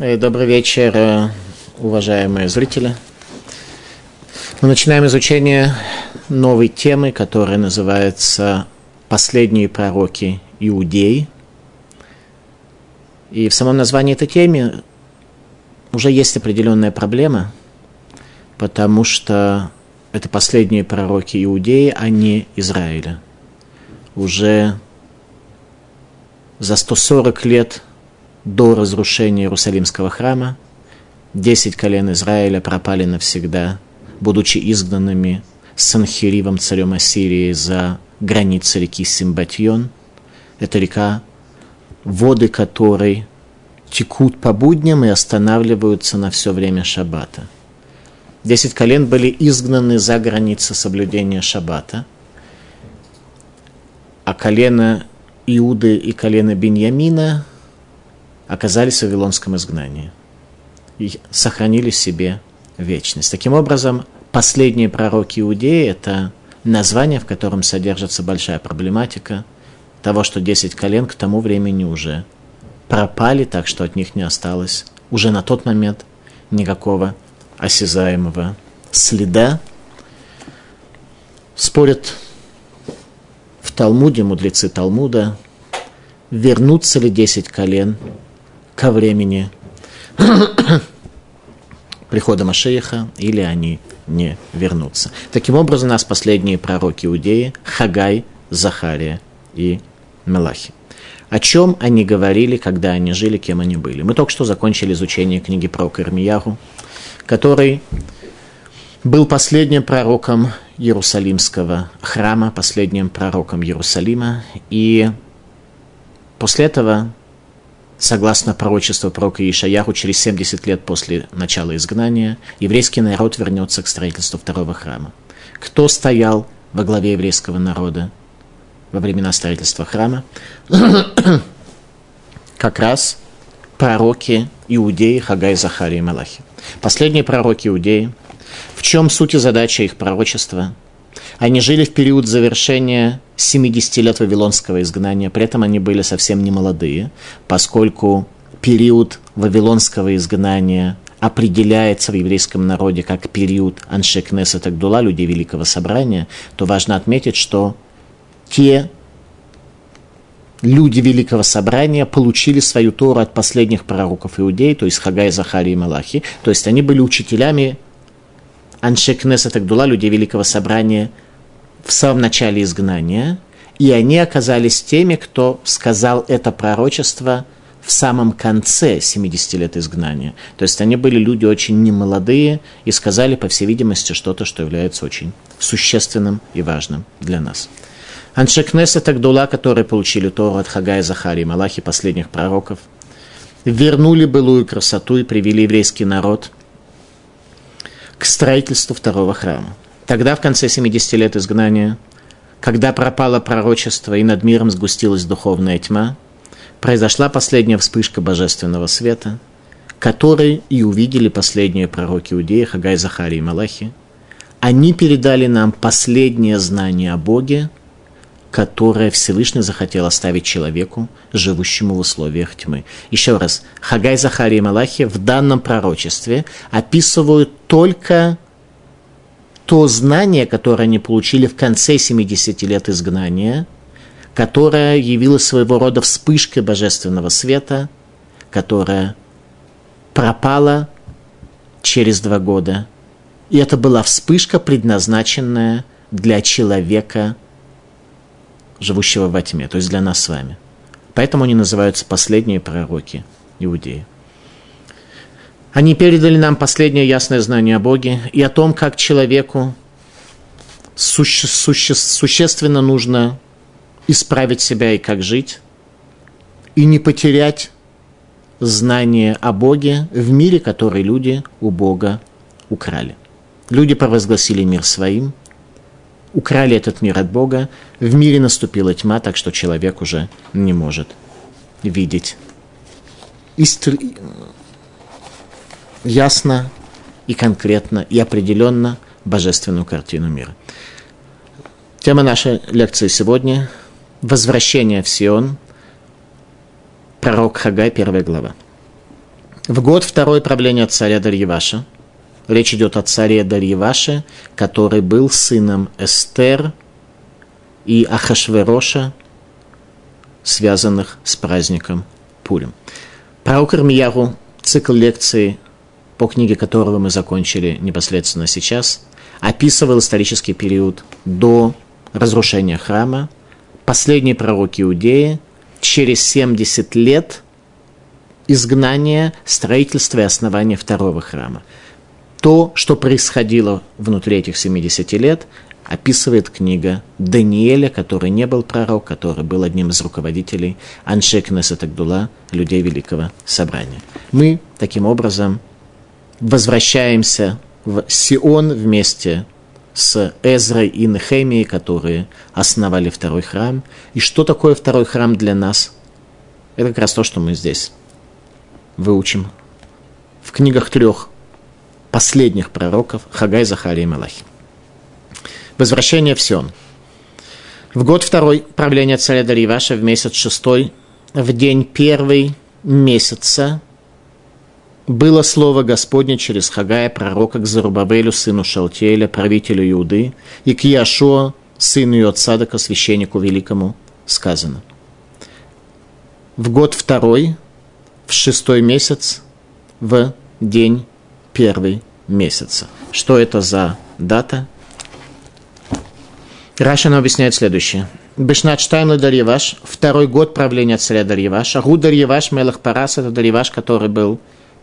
Э, добрый вечер, э, уважаемые зрители. Мы начинаем изучение новой темы, которая называется «Последние пророки Иудеи». И в самом названии этой темы уже есть определенная проблема, потому что это последние пророки Иудеи, а не Израиля. Уже за 140 лет до разрушения Иерусалимского храма. Десять колен Израиля пропали навсегда, будучи изгнанными Санхиривом, царем Ассирии, за границы реки Симбатьон. Это река, воды которой текут по будням и останавливаются на все время шаббата. Десять колен были изгнаны за границы соблюдения шаббата, а колено Иуды и колено Беньямина – оказались в Вавилонском изгнании и сохранили себе вечность. Таким образом, последние пророки Иудеи – это название, в котором содержится большая проблематика того, что 10 колен к тому времени уже пропали, так что от них не осталось уже на тот момент никакого осязаемого следа. Спорят в Талмуде, мудрецы Талмуда, вернутся ли 10 колен ко времени прихода Машеиха, или они не вернутся. Таким образом, у нас последние пророки Иудеи – Хагай, Захария и Мелахи. О чем они говорили, когда они жили, кем они были. Мы только что закончили изучение книги про Ирмиягу, который был последним пророком Иерусалимского храма, последним пророком Иерусалима. И после этого Согласно пророчеству пророка Ишаяху, через 70 лет после начала изгнания еврейский народ вернется к строительству второго храма. Кто стоял во главе еврейского народа во времена строительства храма? как раз пророки Иудеи, Хагай, Захария и Малахи. Последние пророки Иудеи. В чем суть и задача их пророчества? Они жили в период завершения 70 лет вавилонского изгнания, при этом они были совсем не молодые, поскольку период вавилонского изгнания определяется в еврейском народе как период Аншекнеса Тагдула, людей Великого Собрания, то важно отметить, что те люди Великого Собрания получили свою Тору от последних пророков иудей, то есть Хагай, Захарии и Малахи, то есть они были учителями Аншекнеса Тагдула, людей Великого Собрания – в самом начале изгнания, и они оказались теми, кто сказал это пророчество в самом конце 70 лет изгнания. То есть они были люди очень немолодые и сказали, по всей видимости, что-то, что является очень существенным и важным для нас. Аншекнес это Гдула, которые получили Тору от Хагая, Захари и Малахи, последних пророков, вернули былую красоту и привели еврейский народ к строительству второго храма. Тогда, в конце 70 лет изгнания, когда пропало пророчество и над миром сгустилась духовная тьма, произошла последняя вспышка божественного света, который и увидели последние пророки Иудеи, Хагай, Захарий и Малахи. Они передали нам последнее знание о Боге, которое Всевышний захотел оставить человеку, живущему в условиях тьмы. Еще раз, Хагай, Захарий и Малахи в данном пророчестве описывают только то знание, которое они получили в конце 70 лет изгнания, которое явилось своего рода вспышкой божественного света, которая пропала через два года. И это была вспышка, предназначенная для человека, живущего во тьме, то есть для нас с вами. Поэтому они называются последние пророки Иудеи. Они передали нам последнее ясное знание о Боге и о том, как человеку суще, суще, существенно нужно исправить себя и как жить, и не потерять знание о Боге в мире, который люди у Бога украли. Люди провозгласили мир своим, украли этот мир от Бога, в мире наступила тьма, так что человек уже не может видеть ясно и конкретно и определенно божественную картину мира. Тема нашей лекции сегодня – «Возвращение в Сион», пророк Хагай, первая глава. В год второй правления царя Дарьеваша, речь идет о царе Дарьеваше, который был сыном Эстер и Ахашвероша, связанных с праздником Пурим. Пророк Ирмияру, цикл лекций, по книге которого мы закончили непосредственно сейчас, описывал исторический период до разрушения храма, последний пророк Иудеи, через 70 лет изгнания, строительства и основания второго храма. То, что происходило внутри этих 70 лет, описывает книга Даниэля, который не был пророк, который был одним из руководителей Аншек Несетагдула, людей Великого Собрания. Мы, таким образом, возвращаемся в Сион вместе с Эзрой и Нехемией, которые основали второй храм. И что такое второй храм для нас? Это как раз то, что мы здесь выучим в книгах трех последних пророков Хагай, Захария и Малахи. Возвращение в Сион. В год второй правления царя Дарьеваша в месяц шестой, в день первый месяца, было слово Господне через Хагая, пророка, к Зарубавелю, сыну Шалтеля, правителю Иуды, и к Яшуа, сыну Йоцадака, священнику великому, сказано. В год второй, в шестой месяц, в день первый месяца. Что это за дата? Рашина объясняет следующее. Бешнат Штайм Дарьеваш, второй год правления царя Дарьеваша. Гу Дарьеваш Мелах Парас, это Дарьеваш, который был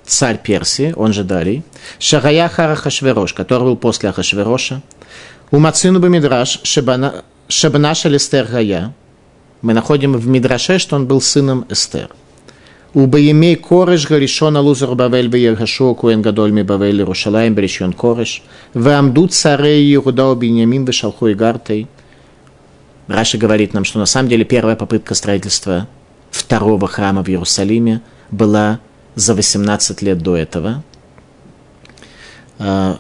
царь Персии, он же Дарий. Шагая Хара Хашверош, который был после Ахашвероша. У Мацину Бамидраш Шабнаша Лестер Гая. Мы находим в Мидраше, что он был сыном Эстер. У Баемей Кореш Гаришона Лузар Бавель Беергашо Куэн Гадоль Ми Бавель Иерушалаем Берешьон Кореш. Вамдут Царей Иуда Биньямин Бешалху и Гартей. Раша говорит нам, что на самом деле первая попытка строительства второго храма в Иерусалиме была за 18 лет до этого, за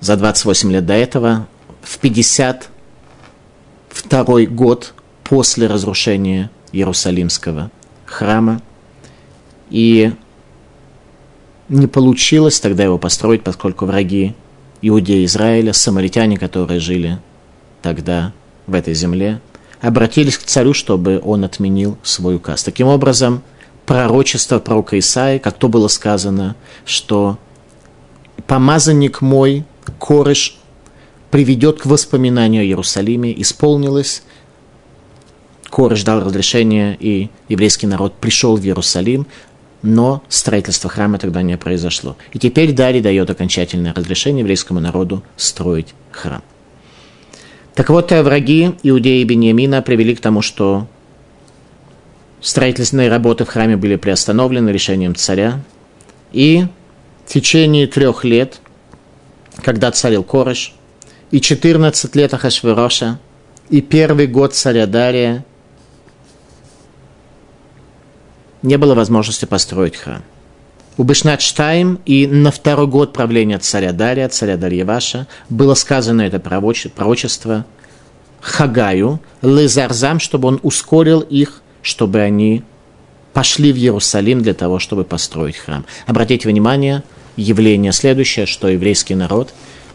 28 лет до этого, в 52 год после разрушения Иерусалимского храма, и не получилось тогда его построить, поскольку враги иудеи Израиля, самаритяне, которые жили тогда в этой земле, обратились к царю, чтобы он отменил свой указ. Таким образом, пророчество пророка Исаи, как то было сказано, что помазанник мой, кореш, приведет к воспоминанию о Иерусалиме, исполнилось, Кореш дал разрешение, и еврейский народ пришел в Иерусалим, но строительство храма тогда не произошло. И теперь Дарий дает окончательное разрешение еврейскому народу строить храм. Так вот, враги Иудеи и Бениамина привели к тому, что строительные работы в храме были приостановлены решением царя. И в течение трех лет, когда царил Кореш, и 14 лет Ахашвероша, и первый год царя Дария – не было возможности построить храм. У Бешнат-Штайм и на второй год правления царя Дария, царя Дарьеваша, было сказано это пророчество Хагаю, Лезарзам, чтобы он ускорил их, чтобы они пошли в Иерусалим для того, чтобы построить храм. Обратите внимание, явление следующее, что еврейский народ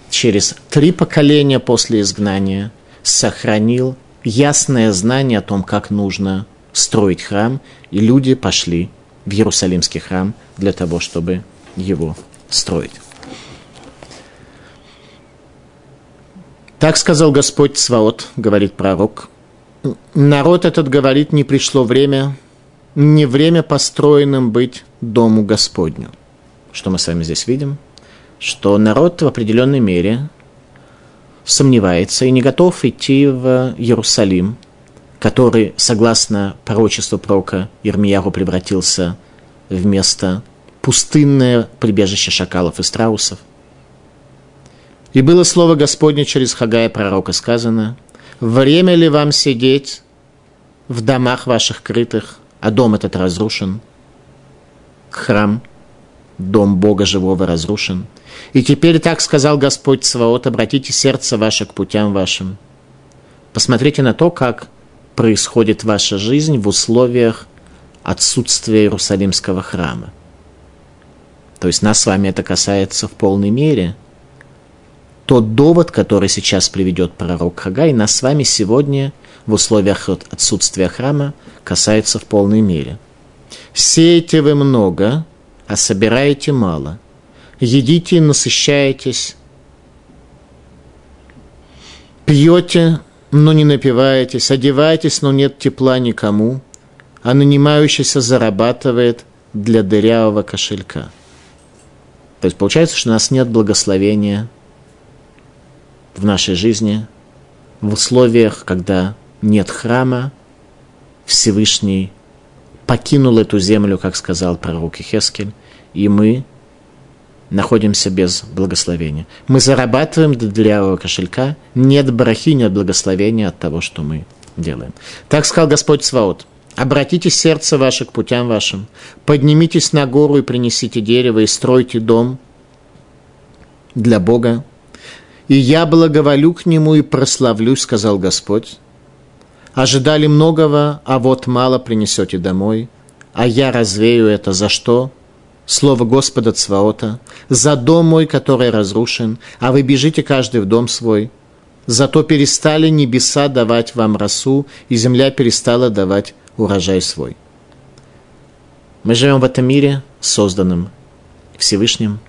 через три поколения после изгнания сохранил ясное знание о том, как нужно строить храм, и люди пошли в Иерусалимский храм для того, чтобы его строить. Так сказал Господь Сваот, говорит пророк. Народ этот говорит, не пришло время, не время построенным быть дому Господню. Что мы с вами здесь видим? Что народ в определенной мере сомневается и не готов идти в Иерусалим – который, согласно пророчеству пророка Ирмияру, превратился в место пустынное прибежище шакалов и страусов. И было слово Господне через Хагая пророка сказано, «Время ли вам сидеть в домах ваших крытых, а дом этот разрушен? Храм, дом Бога живого разрушен. И теперь так сказал Господь Сваот, обратите сердце ваше к путям вашим. Посмотрите на то, как происходит ваша жизнь в условиях отсутствия Иерусалимского храма. то есть нас с вами это касается в полной мере, тот довод, который сейчас приведет пророк Хагай, нас с вами сегодня в условиях отсутствия храма касается в полной мере. Сеете вы много, а собираете мало. Едите и насыщаетесь. Пьете, но не напиваетесь. Одеваетесь, но нет тепла никому. А нанимающийся зарабатывает для дырявого кошелька. То есть получается, что у нас нет благословения в нашей жизни в условиях, когда нет храма, Всевышний покинул эту землю, как сказал пророк Ихескель, и мы находимся без благословения. Мы зарабатываем для кошелька, нет брахи, нет благословения от того, что мы делаем. Так сказал Господь Сваот. Обратите сердце ваше к путям вашим, поднимитесь на гору и принесите дерево, и стройте дом для Бога. И я благоволю к нему и прославлюсь, сказал Господь. Ожидали многого, а вот мало принесете домой, а я развею это за что? Слово Господа Цваота, за дом мой, который разрушен, а вы бежите каждый в дом свой. Зато перестали небеса давать вам росу, и земля перестала давать урожай свой. Мы живем в этом мире, созданном Всевышним.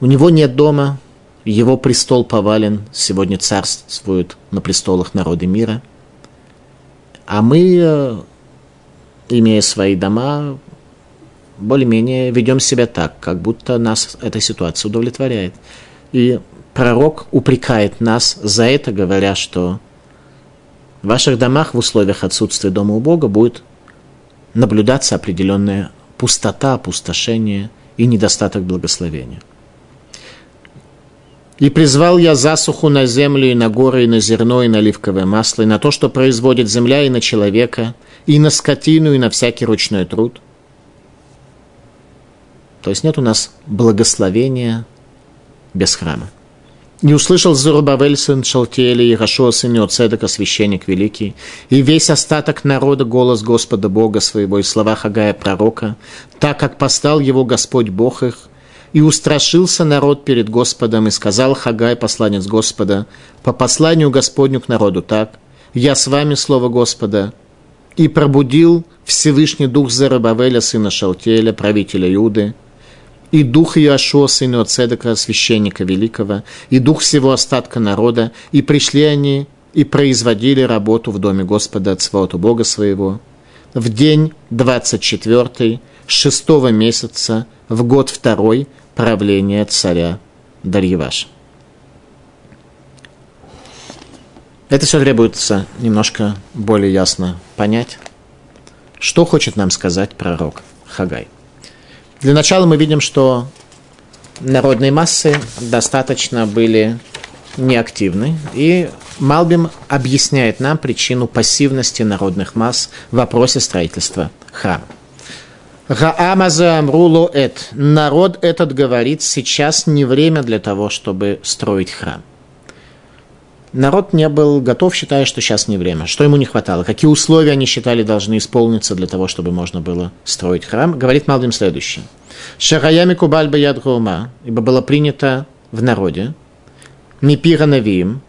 У него нет дома, его престол повален, сегодня царствуют на престолах народы мира – а мы, э, имея свои дома, более-менее ведем себя так, как будто нас эта ситуация удовлетворяет. И пророк упрекает нас за это, говоря, что в ваших домах в условиях отсутствия дома у Бога будет наблюдаться определенная пустота, опустошение и недостаток благословения. И призвал я засуху на землю, и на горы, и на зерно, и на оливковое масло, и на то, что производит земля, и на человека, и на скотину, и на всякий ручной труд. То есть нет у нас благословения без храма. И услышал Зарубавель сын Шалтиэля и Рашуа сын Иоцедека, священник великий, и весь остаток народа голос Господа Бога своего и слова Хагая пророка, так как постал его Господь Бог их, и устрашился народ перед Господом, и сказал Хагай, посланец Господа, по посланию Господню к народу так, «Я с вами, слово Господа», и пробудил Всевышний дух Зарабавеля, сына Шалтеля, правителя Иуды, и дух Иошуа, сына Оцедека, священника великого, и дух всего остатка народа, и пришли они и производили работу в доме Господа от своего Бога своего. В день 24 шестого месяца, в год второй, правления царя Дарьеваша. Это все требуется немножко более ясно понять, что хочет нам сказать пророк Хагай. Для начала мы видим, что народные массы достаточно были неактивны, и Малбим объясняет нам причину пассивности народных масс в вопросе строительства храма. Гаамаза Амруло Эт. Народ этот говорит, сейчас не время для того, чтобы строить храм. Народ не был готов, считая, что сейчас не время. Что ему не хватало? Какие условия они считали должны исполниться для того, чтобы можно было строить храм? Говорит Малдим следующее. Шараями кубаль баяд ибо было принято в народе, мипира навиим,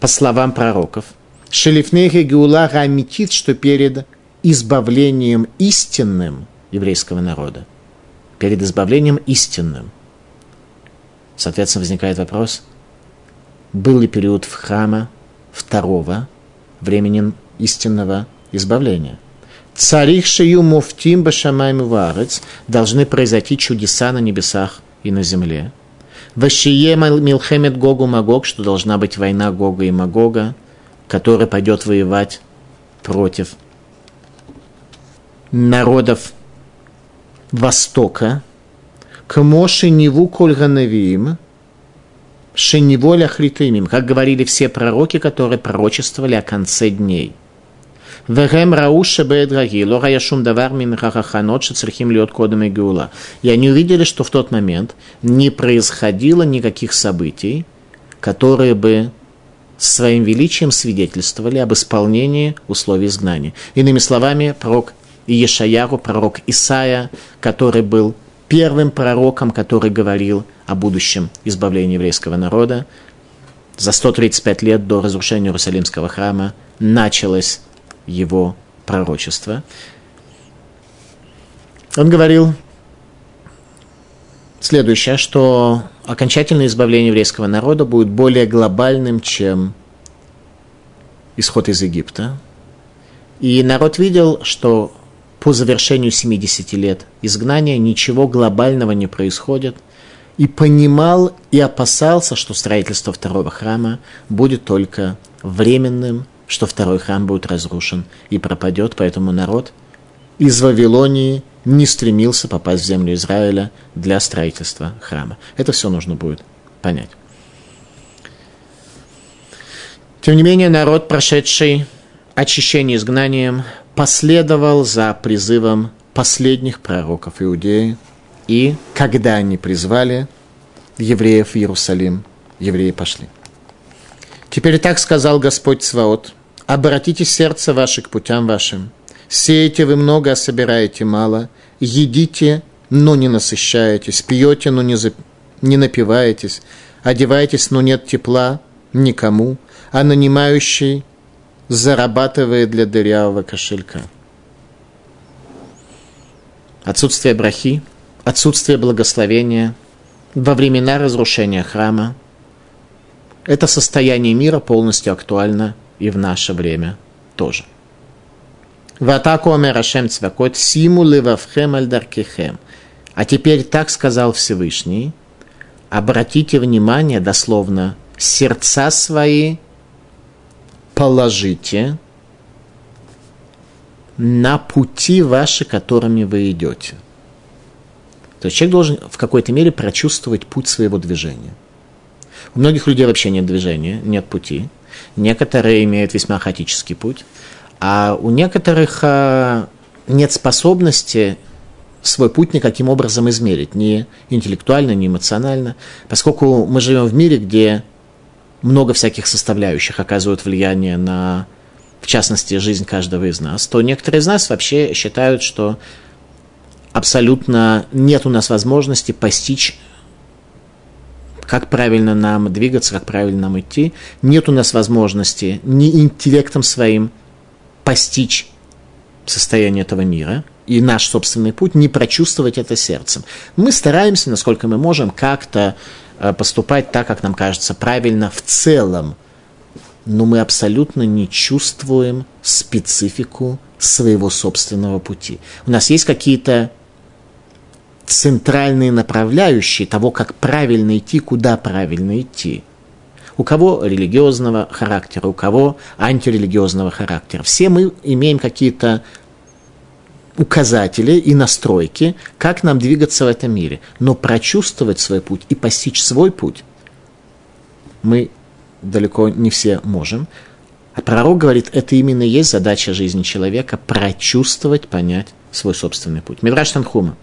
по словам пророков, шелифнехи геула рамитит, что перед избавлением истинным еврейского народа, перед избавлением истинным. Соответственно, возникает вопрос, был ли период в храма второго временем истинного избавления? Царих шию муфтим башамай варец должны произойти чудеса на небесах и на земле. Вашие милхемет Гогу Магог, что должна быть война Гога и Магога, которая пойдет воевать против народов Востока, к Моше Неву Кольганавиим, Шеневоля Хритымим, как говорили все пророки, которые пророчествовали о конце дней. Вегем рауша бедраги, лора яшум давар мин хахаханот, шецрхим льот кодом и геула. И они увидели, что в тот момент не происходило никаких событий, которые бы своим величием свидетельствовали об исполнении условий изгнания. Иными словами, пророк Ешаяру, пророк Исаия, который был первым пророком, который говорил о будущем избавлении еврейского народа. За 135 лет до разрушения Иерусалимского храма началось его пророчество. Он говорил следующее, что окончательное избавление еврейского народа будет более глобальным, чем исход из Египта. И народ видел, что по завершению 70 лет изгнания ничего глобального не происходит, и понимал и опасался, что строительство второго храма будет только временным, что второй храм будет разрушен и пропадет, поэтому народ из Вавилонии не стремился попасть в землю Израиля для строительства храма. Это все нужно будет понять. Тем не менее, народ, прошедший очищение изгнанием, последовал за призывом последних пророков Иудеи, и когда они призвали евреев в Иерусалим, евреи пошли. Теперь так сказал Господь Сваот, обратите сердце ваше к путям вашим, сеете вы много, а собираете мало, едите, но не насыщаетесь, пьете, но не, зап... не напиваетесь, одеваетесь, но нет тепла никому, а нанимающий зарабатывает для дырявого кошелька. Отсутствие брахи, отсутствие благословения во времена разрушения храма – это состояние мира полностью актуально и в наше время тоже. Ватаку Амерашем Цвакот Симу Левавхем Альдаркихем. А теперь так сказал Всевышний, обратите внимание, дословно, сердца свои положите на пути ваши, которыми вы идете. То есть человек должен в какой-то мере прочувствовать путь своего движения. У многих людей вообще нет движения, нет пути. Некоторые имеют весьма хаотический путь, а у некоторых а, нет способности свой путь никаким образом измерить, ни интеллектуально, ни эмоционально, поскольку мы живем в мире, где много всяких составляющих оказывают влияние на, в частности, жизнь каждого из нас, то некоторые из нас вообще считают, что абсолютно нет у нас возможности постичь как правильно нам двигаться, как правильно нам идти. Нет у нас возможности ни интеллектом своим постичь состояние этого мира и наш собственный путь, не прочувствовать это сердцем. Мы стараемся, насколько мы можем, как-то поступать так, как нам кажется правильно в целом, но мы абсолютно не чувствуем специфику своего собственного пути. У нас есть какие-то центральные направляющие того, как правильно идти, куда правильно идти. У кого религиозного характера, у кого антирелигиозного характера. Все мы имеем какие-то указатели и настройки, как нам двигаться в этом мире. Но прочувствовать свой путь и постичь свой путь мы далеко не все можем. А пророк говорит, это именно есть задача жизни человека – прочувствовать, понять свой собственный путь. Мидраш Танхума.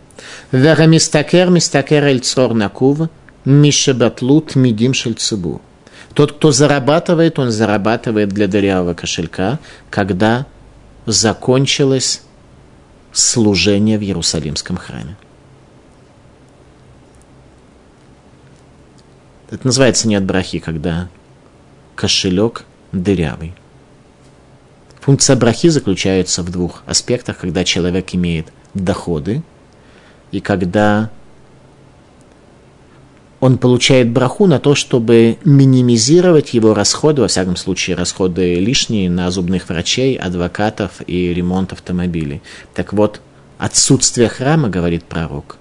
Вера мистакер мистакер эль црор накув мишебатлут мидим шельцебу. Тот, кто зарабатывает, он зарабатывает для дырявого кошелька, когда закончилась служения в Иерусалимском храме. Это называется нет брахи, когда кошелек дырявый. Функция брахи заключается в двух аспектах, когда человек имеет доходы и когда он получает браху на то, чтобы минимизировать его расходы, во всяком случае расходы лишние на зубных врачей, адвокатов и ремонт автомобилей. Так вот, отсутствие храма, говорит пророк,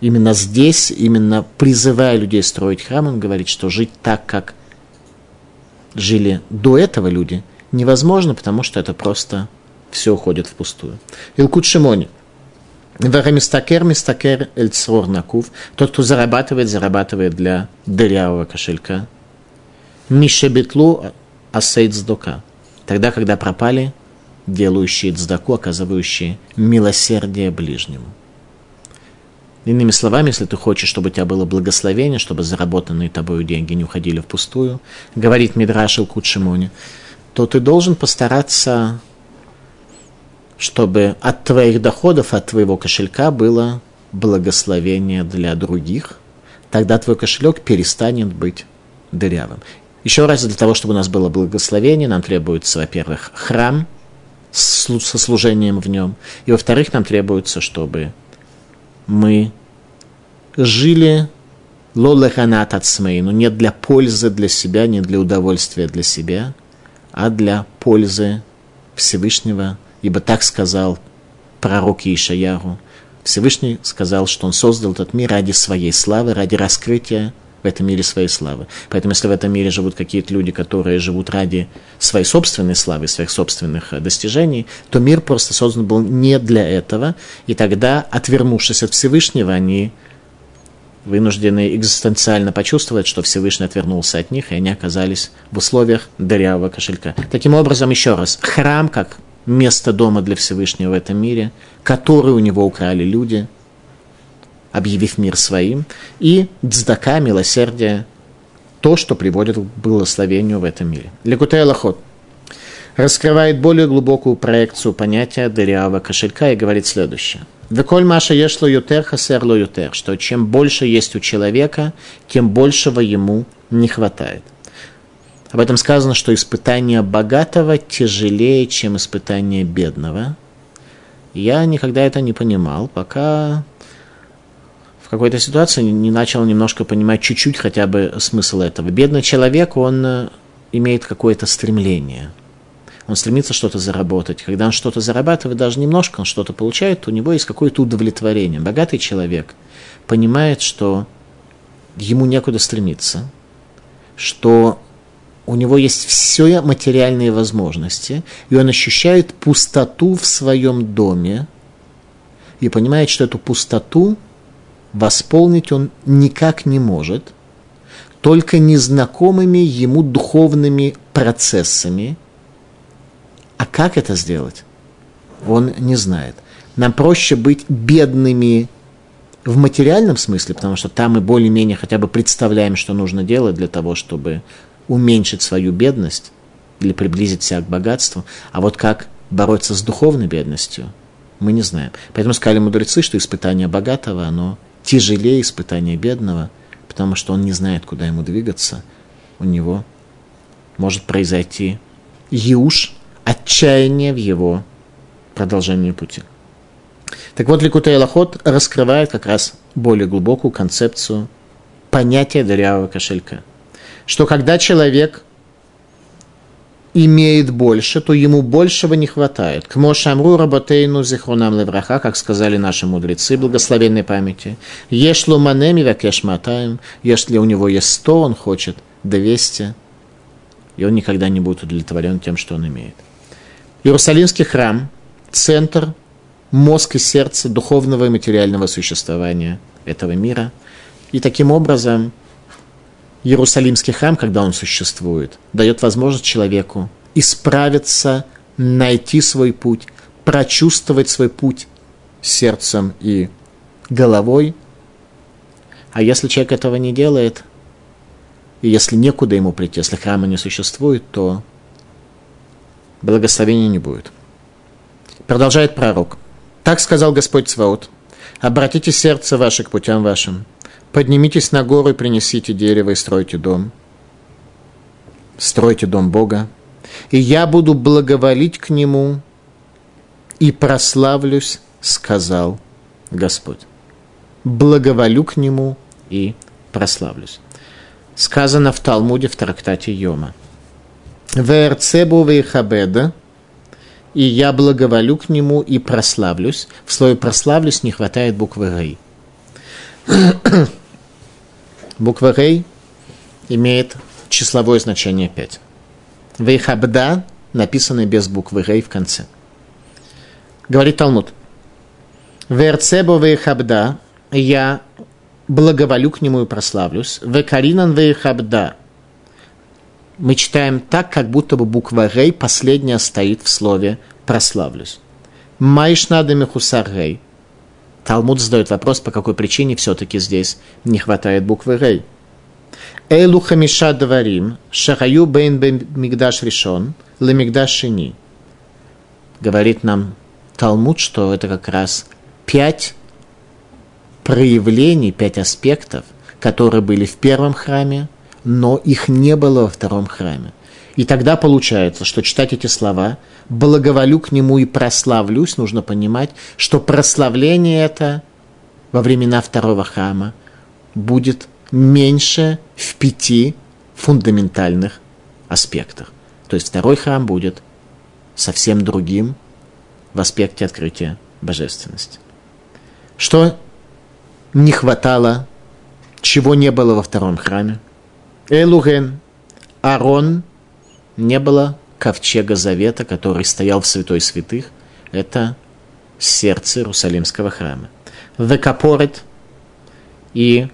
именно здесь, именно призывая людей строить храм, он говорит, что жить так, как жили до этого люди, невозможно, потому что это просто все уходит впустую. Илкут Шимони – Варамистакер, мистакер, эльцрор накув. Тот, кто зарабатывает, зарабатывает для дырявого кошелька. Мишебетлу асейд сдока. Тогда, когда пропали делающие цдаку, оказывающие милосердие ближнему. Иными словами, если ты хочешь, чтобы у тебя было благословение, чтобы заработанные тобой деньги не уходили впустую, говорит Мидраш Кучимони, то ты должен постараться чтобы от твоих доходов, от твоего кошелька было благословение для других, тогда твой кошелек перестанет быть дырявым. Еще раз, для того, чтобы у нас было благословение, нам требуется, во-первых, храм со служением в нем, и, во-вторых, нам требуется, чтобы мы жили лолеханат ацмей, но не для пользы для себя, не для удовольствия для себя, а для пользы Всевышнего, ибо так сказал пророк Ишаяру. Всевышний сказал, что он создал этот мир ради своей славы, ради раскрытия в этом мире своей славы. Поэтому, если в этом мире живут какие-то люди, которые живут ради своей собственной славы, своих собственных э, достижений, то мир просто создан был не для этого. И тогда, отвернувшись от Всевышнего, они вынуждены экзистенциально почувствовать, что Всевышний отвернулся от них, и они оказались в условиях дырявого кошелька. Таким образом, еще раз, храм как место дома для Всевышнего в этом мире, который у него украли люди, объявив мир своим, и дздака, милосердие, то, что приводит к благословению в этом мире. Лекутей Лохот раскрывает более глубокую проекцию понятия дырявого кошелька и говорит следующее. Веколь Маша ешло ютер хасерло ютер, что чем больше есть у человека, тем большего ему не хватает. Об этом сказано, что испытание богатого тяжелее, чем испытание бедного. Я никогда это не понимал, пока в какой-то ситуации не начал немножко понимать чуть-чуть хотя бы смысл этого. Бедный человек, он э, имеет какое-то стремление. Он стремится что-то заработать. Когда он что-то зарабатывает, даже немножко он что-то получает, у него есть какое-то удовлетворение. Богатый человек понимает, что ему некуда стремиться, что у него есть все материальные возможности, и он ощущает пустоту в своем доме, и понимает, что эту пустоту восполнить он никак не может, только незнакомыми ему духовными процессами. А как это сделать? Он не знает. Нам проще быть бедными в материальном смысле, потому что там мы более-менее хотя бы представляем, что нужно делать для того, чтобы уменьшить свою бедность или приблизить себя к богатству, а вот как бороться с духовной бедностью, мы не знаем. Поэтому сказали мудрецы, что испытание богатого, оно тяжелее испытания бедного, потому что он не знает, куда ему двигаться. У него может произойти юж, отчаяние в его продолжении пути. Так вот, Ликутей Лохот раскрывает как раз более глубокую концепцию понятия дырявого кошелька – что когда человек имеет больше, то ему большего не хватает. К Мошамру работейну зихрунам левраха, как сказали наши мудрецы благословенной памяти. Ешлу манеми вакеш матаем, если у него есть сто, он хочет двести, и он никогда не будет удовлетворен тем, что он имеет. Иерусалимский храм – центр, мозг и сердце духовного и материального существования этого мира. И таким образом – Иерусалимский храм, когда он существует, дает возможность человеку исправиться, найти свой путь, прочувствовать свой путь сердцем и головой. А если человек этого не делает, и если некуда ему прийти, если храма не существует, то благословения не будет. Продолжает пророк. Так сказал Господь Цваот. Обратите сердце ваше к путям вашим, Поднимитесь на гору и принесите дерево и стройте дом. Стройте дом Бога. И я буду благоволить к нему и прославлюсь, сказал Господь. Благоволю к нему и прославлюсь. Сказано в Талмуде в трактате Йома. וארצה בו ואכבדה, и я благоволю к нему и прославлюсь. В слове прославлюсь не хватает буквы Хей. Буква Хей имеет числовое значение 5. ואכבדה написано без буквы Хей в конце. Говорит Талмуд. וארצה בו ואכבדה, я благоволю к нему и прославлюсь. וקרינן ואכבדה. Мы читаем так, как будто бы буква Рей последняя стоит в слове прославлюсь. Майшнада мехусар Рей. Талмуд задает вопрос, по какой причине все-таки здесь не хватает буквы Рей. Эйлу хамиша даварим, шахаю бейн мигдаш решен, лемигдаш шини. Говорит нам Талмуд, что это как раз пять проявлений, пять аспектов, которые были в первом храме, но их не было во втором храме. И тогда получается, что читать эти слова «благоволю к нему и прославлюсь» нужно понимать, что прославление это во времена второго храма будет меньше в пяти фундаментальных аспектах. То есть второй храм будет совсем другим в аспекте открытия божественности. Что не хватало, чего не было во втором храме? Элуген, Арон, не было ковчега Завета, который стоял в святой святых. Это сердце Иерусалимского храма. Векапорет и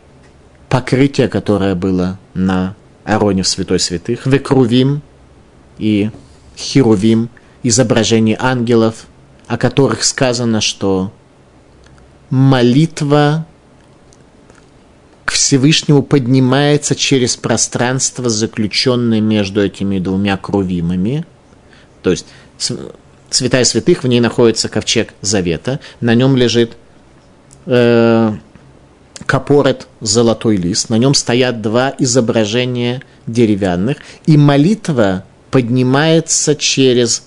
покрытие, которое было на Ароне в святой святых. Векрувим и Херувим, изображение ангелов, о которых сказано, что молитва к Всевышнему поднимается через пространство, заключенное между этими двумя крувимами. То есть святая святых, в ней находится ковчег завета, на нем лежит э, капорет золотой лист, на нем стоят два изображения деревянных, и молитва поднимается через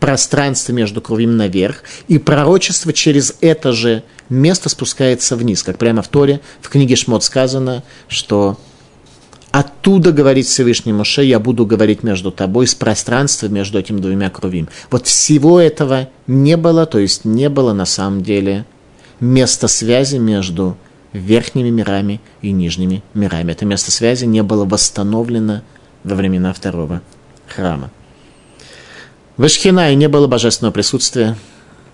пространство между кровями наверх, и пророчество через это же место спускается вниз, как прямо в Торе, в книге Шмот сказано, что оттуда говорит Всевышний Моше, я буду говорить между тобой с пространства между этими двумя кровями. Вот всего этого не было, то есть не было на самом деле места связи между верхними мирами и нижними мирами. Это место связи не было восстановлено во времена второго храма. В Ишхинае не было божественного присутствия,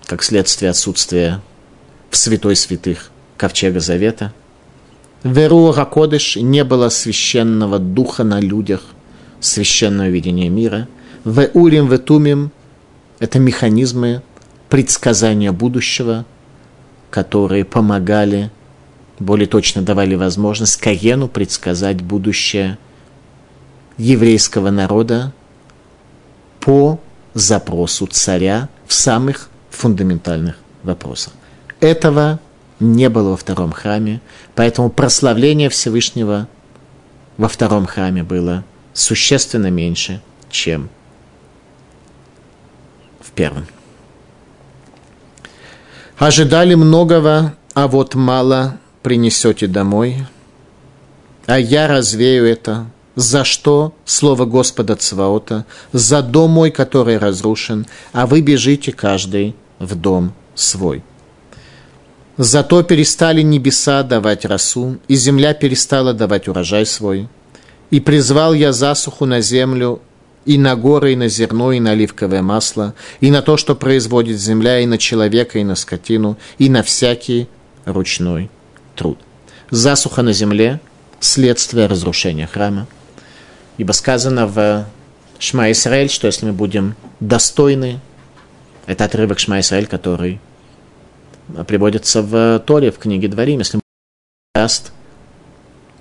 как следствие отсутствия в святой святых ковчега завета. В Эруа Кодыш не было священного духа на людях, священного видения мира. В Урим, в Тумим – это механизмы предсказания будущего, которые помогали, более точно давали возможность Каену предсказать будущее еврейского народа по запросу царя в самых фундаментальных вопросах. Этого не было во втором храме, поэтому прославление Всевышнего во втором храме было существенно меньше, чем в первом. Ожидали многого, а вот мало принесете домой, а я развею это за что слово Господа Цваота, за дом мой, который разрушен, а вы бежите каждый в дом свой. Зато перестали небеса давать росу, и земля перестала давать урожай свой. И призвал я засуху на землю, и на горы, и на зерно, и на оливковое масло, и на то, что производит земля, и на человека, и на скотину, и на всякий ручной труд. Засуха на земле – следствие разрушения храма – Ибо сказано в Шма Исраэль, что если мы будем достойны, это отрывок Шма Исраэль, который приводится в Торе, в книге Дворим, если даст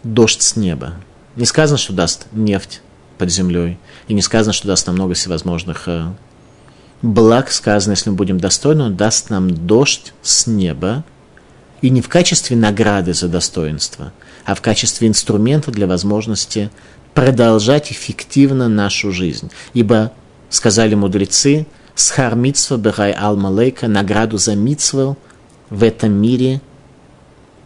дождь с неба. Не сказано, что даст нефть под землей, и не сказано, что даст нам много всевозможных э, благ. Сказано, если мы будем достойны, он даст нам дождь с неба, и не в качестве награды за достоинство, а в качестве инструмента для возможности продолжать эффективно нашу жизнь. Ибо, сказали мудрецы, схар митсва бехай ал малейка, награду за митсву в этом мире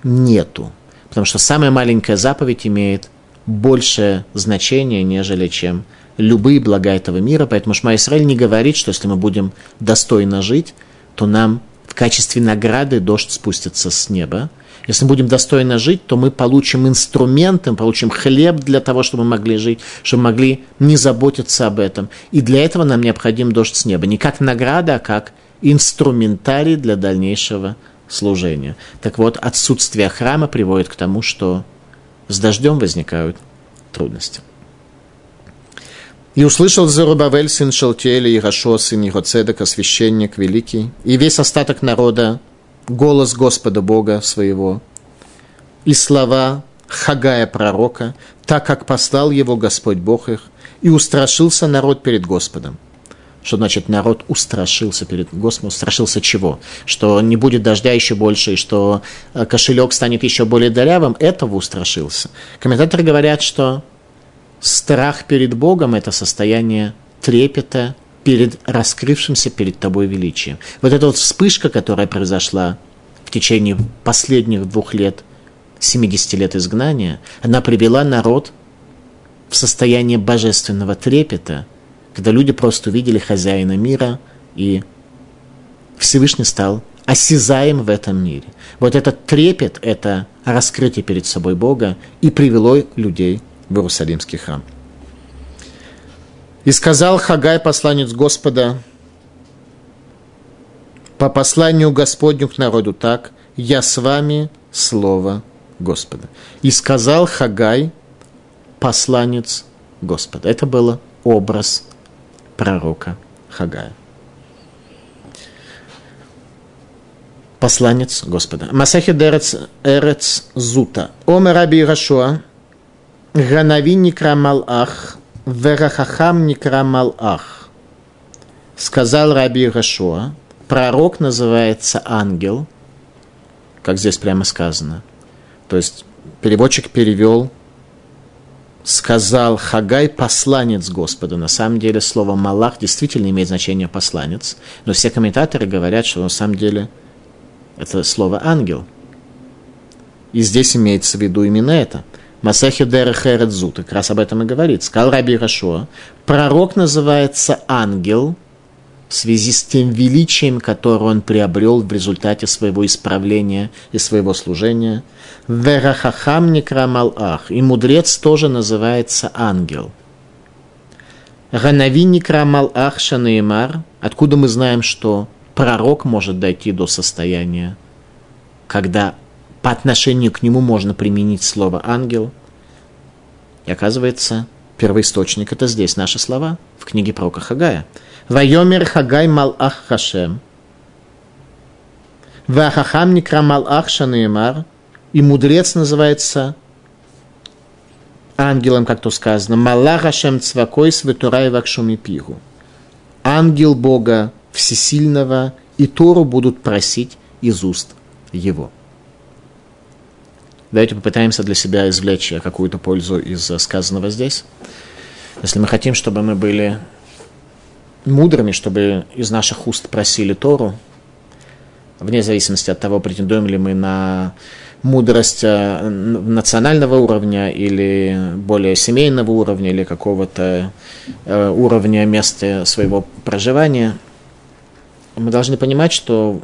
нету. Потому что самая маленькая заповедь имеет большее значение, нежели чем любые блага этого мира. Поэтому Шма Исраиль не говорит, что если мы будем достойно жить, то нам в качестве награды дождь спустится с неба, если мы будем достойно жить, то мы получим инструменты, получим хлеб для того, чтобы мы могли жить, чтобы мы могли не заботиться об этом. И для этого нам необходим дождь с неба. Не как награда, а как инструментарий для дальнейшего служения. Так вот, отсутствие храма приводит к тому, что с дождем возникают трудности. И услышал Зарубавель, сын Шалтиэля, и Рашо, сын Егоцедека, священник великий, и весь остаток народа голос Господа Бога своего и слова Хагая пророка, так как послал его Господь Бог их, и устрашился народ перед Господом. Что значит народ устрашился перед Господом? Устрашился чего? Что не будет дождя еще больше, и что э, кошелек станет еще более дырявым? Этого устрашился. Комментаторы говорят, что страх перед Богом – это состояние трепета перед раскрывшимся перед тобой величием. Вот эта вот вспышка, которая произошла в течение последних двух лет, 70 лет изгнания, она привела народ в состояние божественного трепета, когда люди просто увидели хозяина мира, и Всевышний стал осязаем в этом мире. Вот этот трепет, это раскрытие перед собой Бога и привело людей в Иерусалимский храм. И сказал Хагай, посланец Господа, по посланию Господню к народу так, я с вами слово Господа. И сказал Хагай, посланец Господа. Это был образ пророка Хагая. Посланец Господа. Масахи Дерец Эрец Зута. Омер Раби Рашуа. Ганави Никра Малах. Верахахам Никра Малах. Сказал Раби Рашуа. Пророк называется ангел, как здесь прямо сказано. То есть переводчик перевел сказал Хагай посланец Господа. На самом деле слово Малах действительно имеет значение посланец, но все комментаторы говорят, что на самом деле это слово ангел. И здесь имеется в виду именно это. Масахи Дерехередзу, как раз об этом и говорит. Сказал Раби Рашуа, пророк называется ангел – в связи с тем величием, которое он приобрел в результате своего исправления и своего служения. Верахахам некрамал ах. И мудрец тоже называется ангел. Ганави некрамал ах шанеймар. Откуда мы знаем, что пророк может дойти до состояния, когда по отношению к нему можно применить слово ангел. И оказывается, первоисточник это здесь наши слова в книге пророка Хагая – Вайомер Хагай Малах Хашем. Вахахам Никра Малах Шанеймар. И мудрец называется ангелом, как то сказано. Малах Хашем Цвакой Светурай Вакшуми Пигу. Ангел Бога Всесильного и Тору будут просить из уст его. Давайте попытаемся для себя извлечь какую-то пользу из сказанного здесь. Если мы хотим, чтобы мы были мудрыми, чтобы из наших уст просили Тору, вне зависимости от того, претендуем ли мы на мудрость э, национального уровня или более семейного уровня или какого-то э, уровня места своего проживания, мы должны понимать, что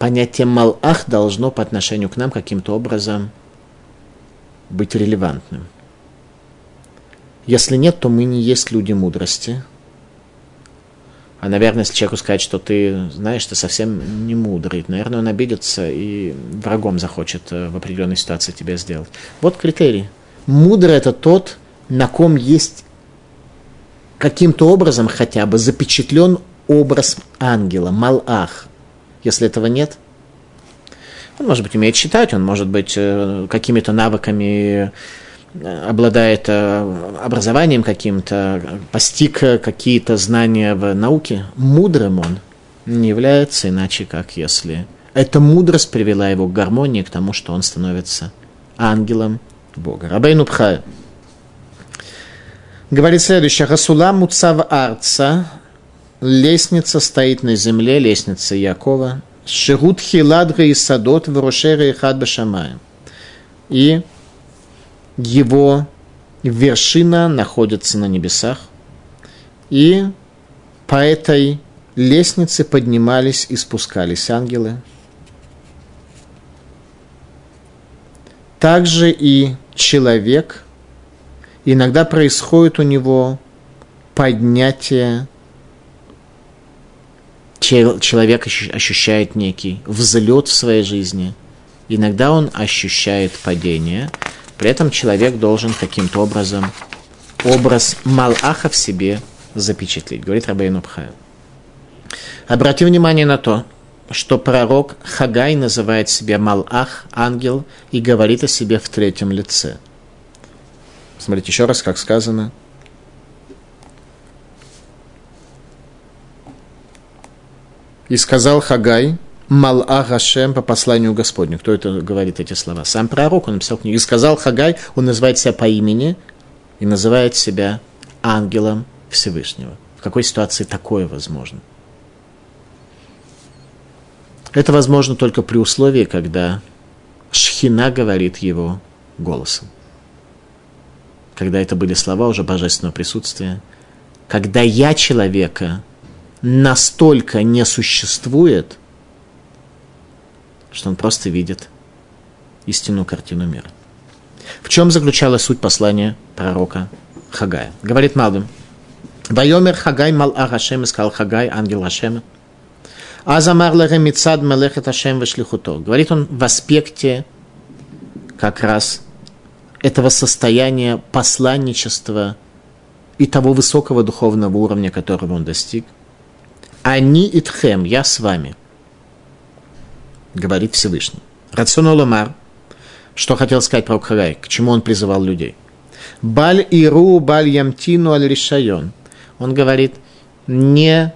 понятие «малах» должно по отношению к нам каким-то образом быть релевантным. Если нет, то мы не есть люди мудрости – а, наверное, если человеку сказать, что ты, знаешь, ты совсем не мудрый, наверное, он обидится и врагом захочет э, в определенной ситуации тебя сделать. Вот критерий. Мудрый – это тот, на ком есть каким-то образом хотя бы запечатлен образ ангела, малах. Если этого нет, он, может быть, умеет читать, он, может быть, э, какими-то навыками обладает э, образованием каким-то, постиг какие-то знания в науке, мудрым он не является иначе, как если эта мудрость привела его к гармонии, к тому, что он становится ангелом Бога. Рабейну Пхай говорит следующее. Расула Муцав Арца, лестница стоит на земле, лестница Якова, Шигут Хиладра и Садот, Варушера и Хад И его вершина находится на небесах, и по этой лестнице поднимались и спускались ангелы. Также и человек, иногда происходит у него поднятие, человек ощущает некий взлет в своей жизни, иногда он ощущает падение – при этом человек должен каким-то образом образ Малаха в себе запечатлеть, говорит Рабейн Убхай. Обрати внимание на то, что пророк Хагай называет себя Малах, ангел, и говорит о себе в третьем лице. Смотрите еще раз, как сказано. И сказал Хагай, Мал-А Гашем по посланию Господню. Кто это говорит эти слова? Сам пророк, он написал книгу. И сказал Хагай, он называет себя по имени и называет себя ангелом Всевышнего. В какой ситуации такое возможно? Это возможно только при условии, когда Шхина говорит его голосом. Когда это были слова уже божественного присутствия. Когда я человека настолько не существует, что он просто видит истинную картину мира. В чем заключалась суть послания пророка Хагая? Говорит Малбим. Вайомер Хагай мал Агашем, сказал Хагай, ангел Хашема. Азамар леремицад мелехет Ашем вешлихуто. Говорит он в аспекте как раз этого состояния посланничества и того высокого духовного уровня, которого он достиг. Они итхем, я с вами, говорит Всевышний. Рационал Омар, что хотел сказать про Хагай, к чему он призывал людей. Баль иру баль ямтину аль решайон. Он говорит, не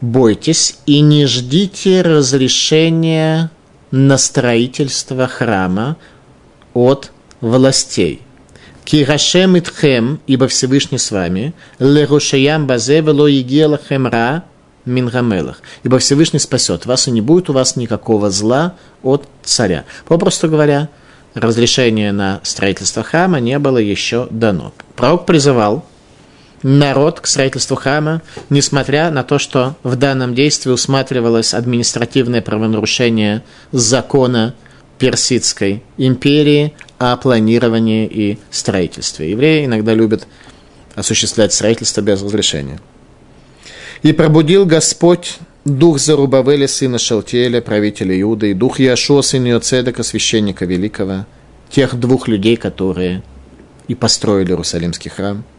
бойтесь и не ждите разрешения на строительство храма от властей. Кирашем итхем, ибо Всевышний с вами, лерушаям базе вело хемра мингамелах. Ибо Всевышний спасет вас, и не будет у вас никакого зла от царя. Попросту говоря, разрешение на строительство храма не было еще дано. Пророк призывал народ к строительству храма, несмотря на то, что в данном действии усматривалось административное правонарушение закона Персидской империи о планировании и строительстве. Евреи иногда любят осуществлять строительство без разрешения. «И пробудил Господь дух Зарубавеля, сына Шалтиэля, правителя Иуды, и дух Яшуа, сына Йоцедека, священника великого, тех двух людей, которые и построили Иерусалимский храм –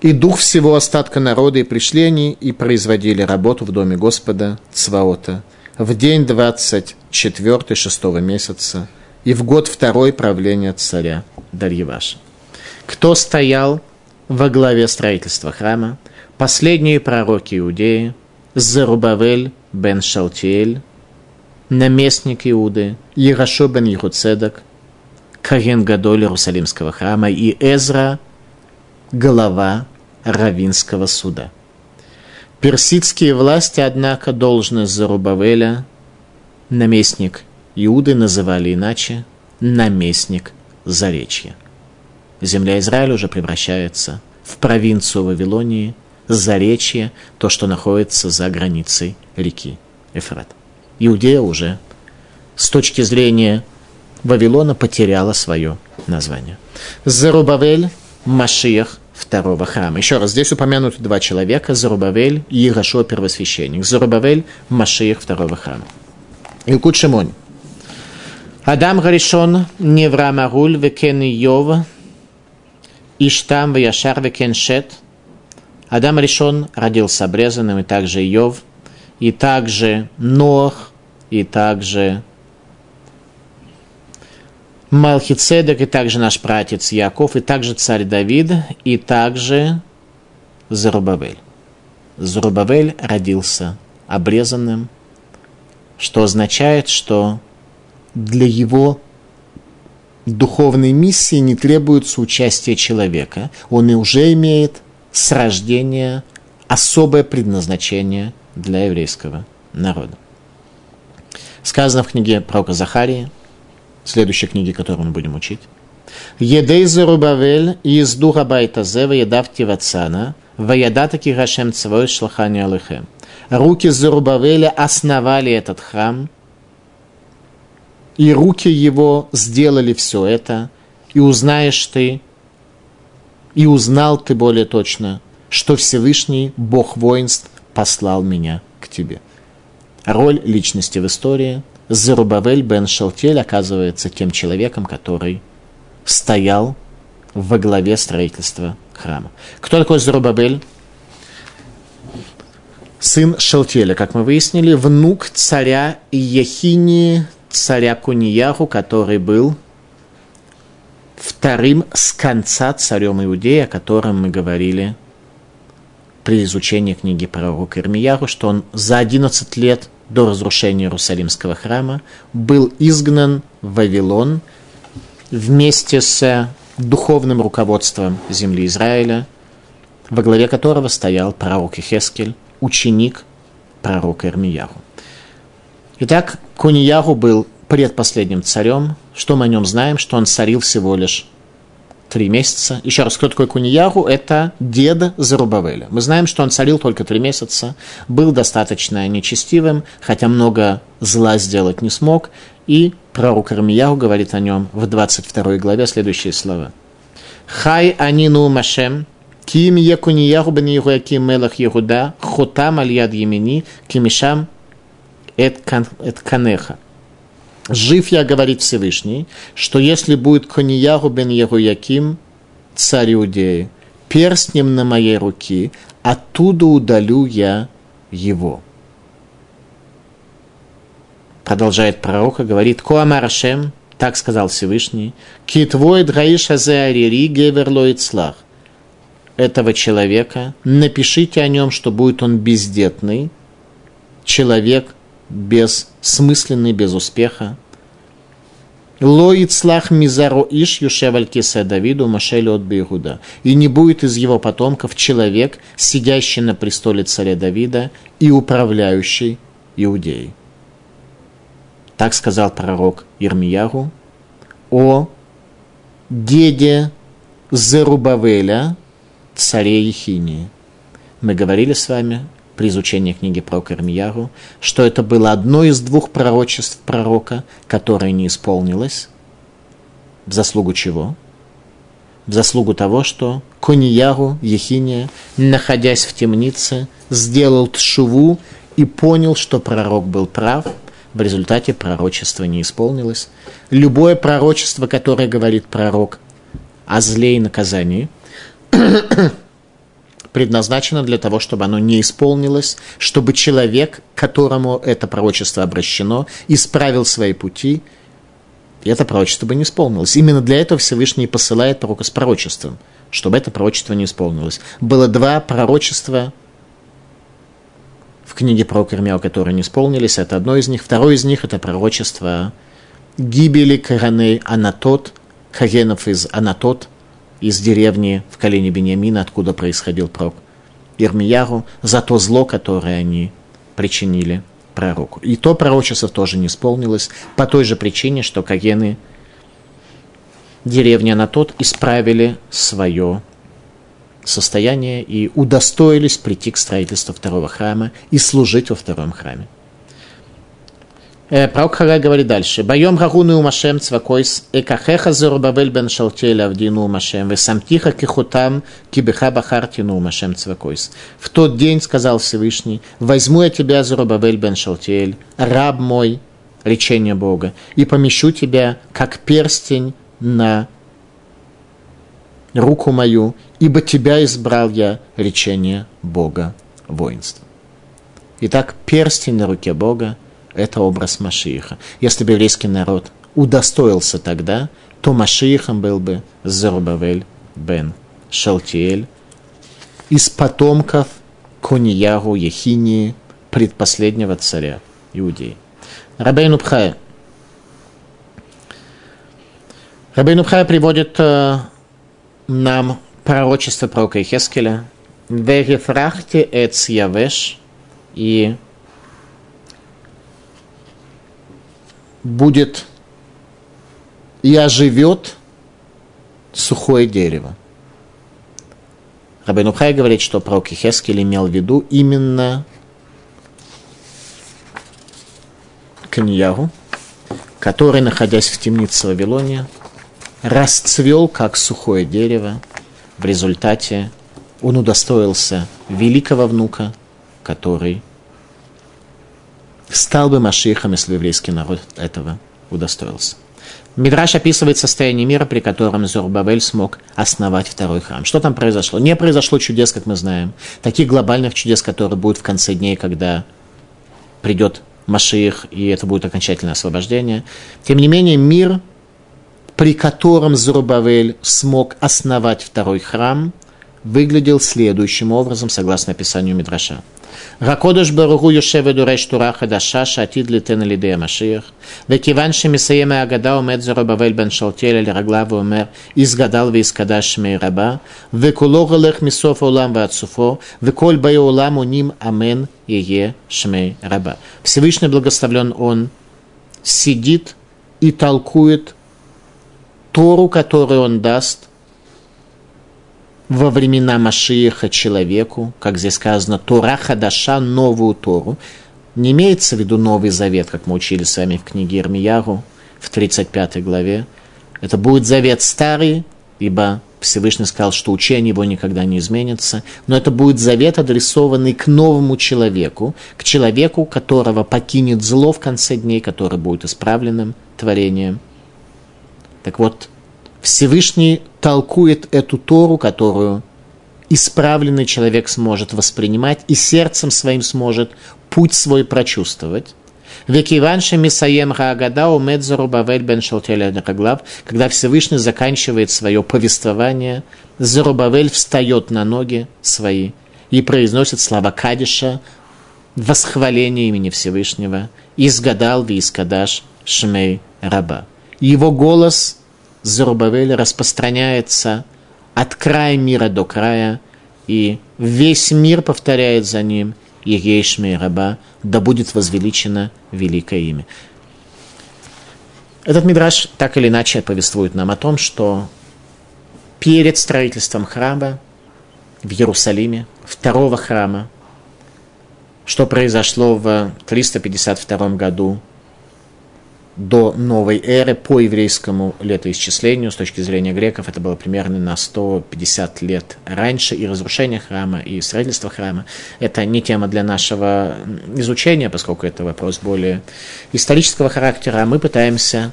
и дух всего остатка народа, и пришли они, и производили работу в доме Господа Цваота в день 24 шестого месяца и в год второй правления царя Дарьеваша. Кто стоял во главе строительства храма? Последние пророки Иудеи, Зарубавель бен Шалтиэль, наместник Иуды, Ярашо бен Яруцедок, Карен Гадоль Иерусалимского храма и Эзра, глава Равинского суда. Персидские власти, однако, должность Зарубавеля, наместник Иуды называли иначе наместник Заречья. Земля Израиля уже превращается в провинцию Вавилонии, Заречье, то, что находится за границей реки Эфрат. Иудея уже с точки зрения Вавилона потеряла свое название. Зарубавель, Машиях, второго храма. Еще раз, здесь упомянуты два человека, Зарубавель и Ирашо, первосвященник. Зарубавель – Машиях второго храма. Илкут Шимонь. Адам Гаришон Неврам Аруль Векен Йов Иштам Вяшар Векен Шет. Адам Ришон родился обрезанным, и также Йов, и также Нох, и также Малхицедек, и также наш пратец Яков, и также царь Давид, и также Зарубавель. Зарубавель родился обрезанным, что означает, что для его духовной миссии не требуется участие человека. Он и уже имеет с рождения особое предназначение для еврейского народа. Сказано в книге пророка Захарии – следующей книге, которую мы будем учить. Едей Зарубавель из духа Байтазева едав Тивацана, Ваядата Кирашем Цвой Шлахани Алыхем. Руки Зарубавеля основали этот храм, и руки его сделали все это, и узнаешь ты, и узнал ты более точно, что Всевышний, Бог воинств, послал меня к тебе. Роль личности в истории – Зарубавель бен Шалтель оказывается тем человеком, который стоял во главе строительства храма. Кто такой Зарубабель? Сын Шалтеля, как мы выяснили, внук царя Ехини, царя Кунияху, который был вторым с конца царем Иудея, о котором мы говорили при изучении книги пророка Ирмияру, что он за 11 лет до разрушения Иерусалимского храма был изгнан в Вавилон вместе с духовным руководством земли Израиля, во главе которого стоял пророк Ихескель, ученик пророка Ирмияру. Итак, Кунияху был предпоследним царем. Что мы о нем знаем? Что он царил всего лишь три месяца. Еще раз, кто такой Кунияху? Это дед Зарубавеля. Мы знаем, что он царил только три месяца, был достаточно нечестивым, хотя много зла сделать не смог. И пророк Ирмияху говорит о нем в 22 главе следующие слова. «Хай анину машем, ким якунияху бен Егуяким мелах Егуда, хотам аль яд емени, кимишам эт канеха». Жив я, говорит Всевышний, что если будет Конияху бен Егуяким, царь Иудеи, перстнем на моей руки, оттуда удалю я его. Продолжает пророк и говорит, Коамарашем, так сказал Всевышний, Китвой драиша зеарири геверлоицлах. Этого человека напишите о нем, что будет он бездетный, человек бессмысленный, без успеха. Ло ицлах мизаро иш юшеваль кисе Давиду машель от Бейгуда. И не будет из его потомков человек, сидящий на престоле царя Давида и управляющий Иудеей. Так сказал пророк Ирмияру о деде Зерубавеля, царе Ехинии. Мы говорили с вами при изучении книги про Кармияру, что это было одно из двух пророчеств пророка, которое не исполнилось. В заслугу чего? В заслугу того, что Конияру, Ехиния, находясь в темнице, сделал тшуву и понял, что пророк был прав, в результате пророчество не исполнилось. Любое пророчество, которое говорит пророк о зле и наказании, предназначено для того, чтобы оно не исполнилось, чтобы человек, к которому это пророчество обращено, исправил свои пути, и это пророчество бы не исполнилось. Именно для этого Всевышний посылает пророка с пророчеством, чтобы это пророчество не исполнилось. Было два пророчества в книге про Ирмияу, которые не исполнились. Это одно из них. Второе из них – это пророчество гибели Караней Анатот, Кагенов из Анатот – из деревни в колене Бениамина, откуда происходил пророк Ирмияру, за то зло, которое они причинили пророку. И то пророчество тоже не исполнилось по той же причине, что Кагены деревня на тот исправили свое состояние и удостоились прийти к строительству второго храма и служить во втором храме. Э, пророк Хагай говорит дальше. Байом гагуну умашем цвакойс, экахеха зарубавель бен шалтеля авдину умашем, весамтиха кихутам кибеха бахартину умашем цвакойс. В тот день, сказал Всевышний, возьму я тебя, Зарубавель бен Шалтель, раб мой, речение Бога, и помещу тебя, как перстень на руку мою, ибо тебя избрал я, речение Бога воинства. Итак, перстень на руке Бога – это образ Машииха. Если бы еврейский народ удостоился тогда, то Машиихом был бы Зарубавель бен Шалтиэль из потомков Кониягу Ехинии, предпоследнего царя Иудеи. Рабейну Пхая. Рабейну Пхая приводит э, нам пророчество пророка Ихескеля. Верифрахте эц явеш и будет и оживет сухое дерево. Рабин Ухай говорит, что пророк Хескель имел в виду именно Каньяру, который, находясь в темнице Вавилония, расцвел как сухое дерево. В результате он удостоился великого внука, который стал бы Машихом, если еврейский народ этого удостоился. Мидраш описывает состояние мира, при котором Зорбавель смог основать второй храм. Что там произошло? Не произошло чудес, как мы знаем. Таких глобальных чудес, которые будут в конце дней, когда придет Машиих, и это будет окончательное освобождение. Тем не менее, мир, при котором Зорбавель смог основать второй храм, выглядел следующим образом, согласно описанию Мидраша. Ракодыш баругу יושב ודורש תורה חדשה שעתיד ליתן על ידי המשיח, וכיוון שמסיים ההגדה עומד זרובבל בן שאלתיאל על רגליו ואומר, יסגדל ויסקדש שמי רבה, וכולו הולך מסוף העולם ועד סופו, וכל באי העולם עונים אמן יהיה שמי раба. Всевышний благословлен Он сидит и толкует Тору, которую Он даст во времена Машиеха человеку, как здесь сказано, Тора Хадаша, новую Тору. Не имеется в виду Новый Завет, как мы учили с вами в книге Ирмияру в 35 главе. Это будет завет старый, ибо Всевышний сказал, что учение его никогда не изменится, но это будет завет, адресованный к новому человеку, к человеку, которого покинет зло в конце дней, который будет исправленным творением. Так вот, Всевышний толкует эту Тору, которую исправленный человек сможет воспринимать и сердцем своим сможет путь свой прочувствовать. Векиван Мисаем Хаагада умед Зарубавель бен Шалтеля Раглав, когда Всевышний заканчивает свое повествование, Зарубавель встает на ноги свои и произносит слова Кадиша, восхваление имени Всевышнего, «Изгадал ви искадаш шмей раба». Его голос Зарубавеля распространяется от края мира до края, и весь мир повторяет за ним Егейшми раба, да будет возвеличено великое имя. Этот мидраж так или иначе повествует нам о том, что перед строительством храма в Иерусалиме, второго храма, что произошло в 352 году до новой эры по еврейскому летоисчислению, с точки зрения греков, это было примерно на 150 лет раньше, и разрушение храма, и строительство храма. Это не тема для нашего изучения, поскольку это вопрос более исторического характера, а мы пытаемся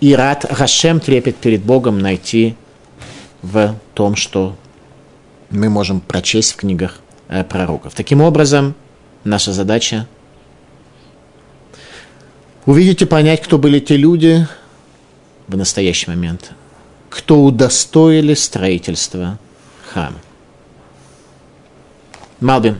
и рад Рашем трепет перед Богом найти в том, что мы можем прочесть в книгах э, пророков. Таким образом, наша задача увидеть и понять, кто были те люди в настоящий момент, кто удостоили строительства храма. Малбин.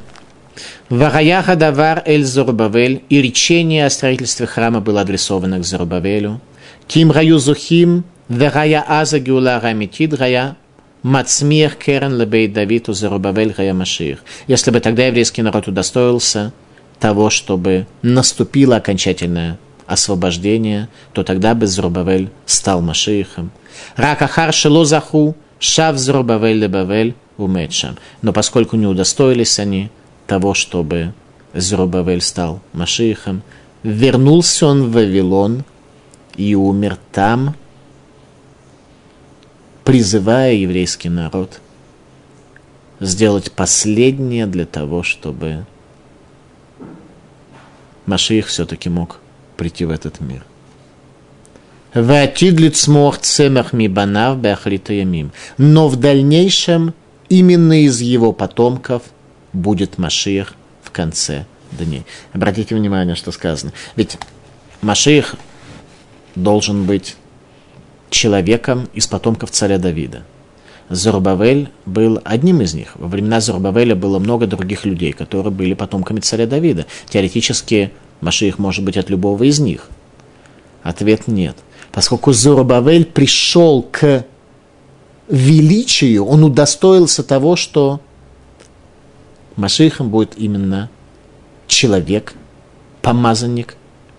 Вараяха давар эль Зорубавель, и речение о строительстве храма было адресовано к Зорубавелю. Ким раю зухим, верая аза геула рамитид рая, мацмир керен лебей Давиду Зорубавель рая Машир. Если бы тогда еврейский народ удостоился того, чтобы наступило окончательное освобождения, то тогда бы Зрубавель стал Машиихом. Ракахар Шелозаху, Шав Зрубавель Лебавель Умечам. Но поскольку не удостоились они того, чтобы Зрубавель стал Машиихом, вернулся он в Вавилон и умер там, призывая еврейский народ сделать последнее для того, чтобы Машиих все-таки мог прийти в этот мир. Но в дальнейшем именно из его потомков будет Машиах в конце дней. Обратите внимание, что сказано. Ведь Машиах должен быть человеком из потомков царя Давида. Зарубавель был одним из них. Во времена Зарубавеля было много других людей, которые были потомками царя Давида. Теоретически Машиих может быть от любого из них? Ответ нет. Поскольку Зоробавель пришел к величию, он удостоился того, что Машихом будет именно человек, помазанник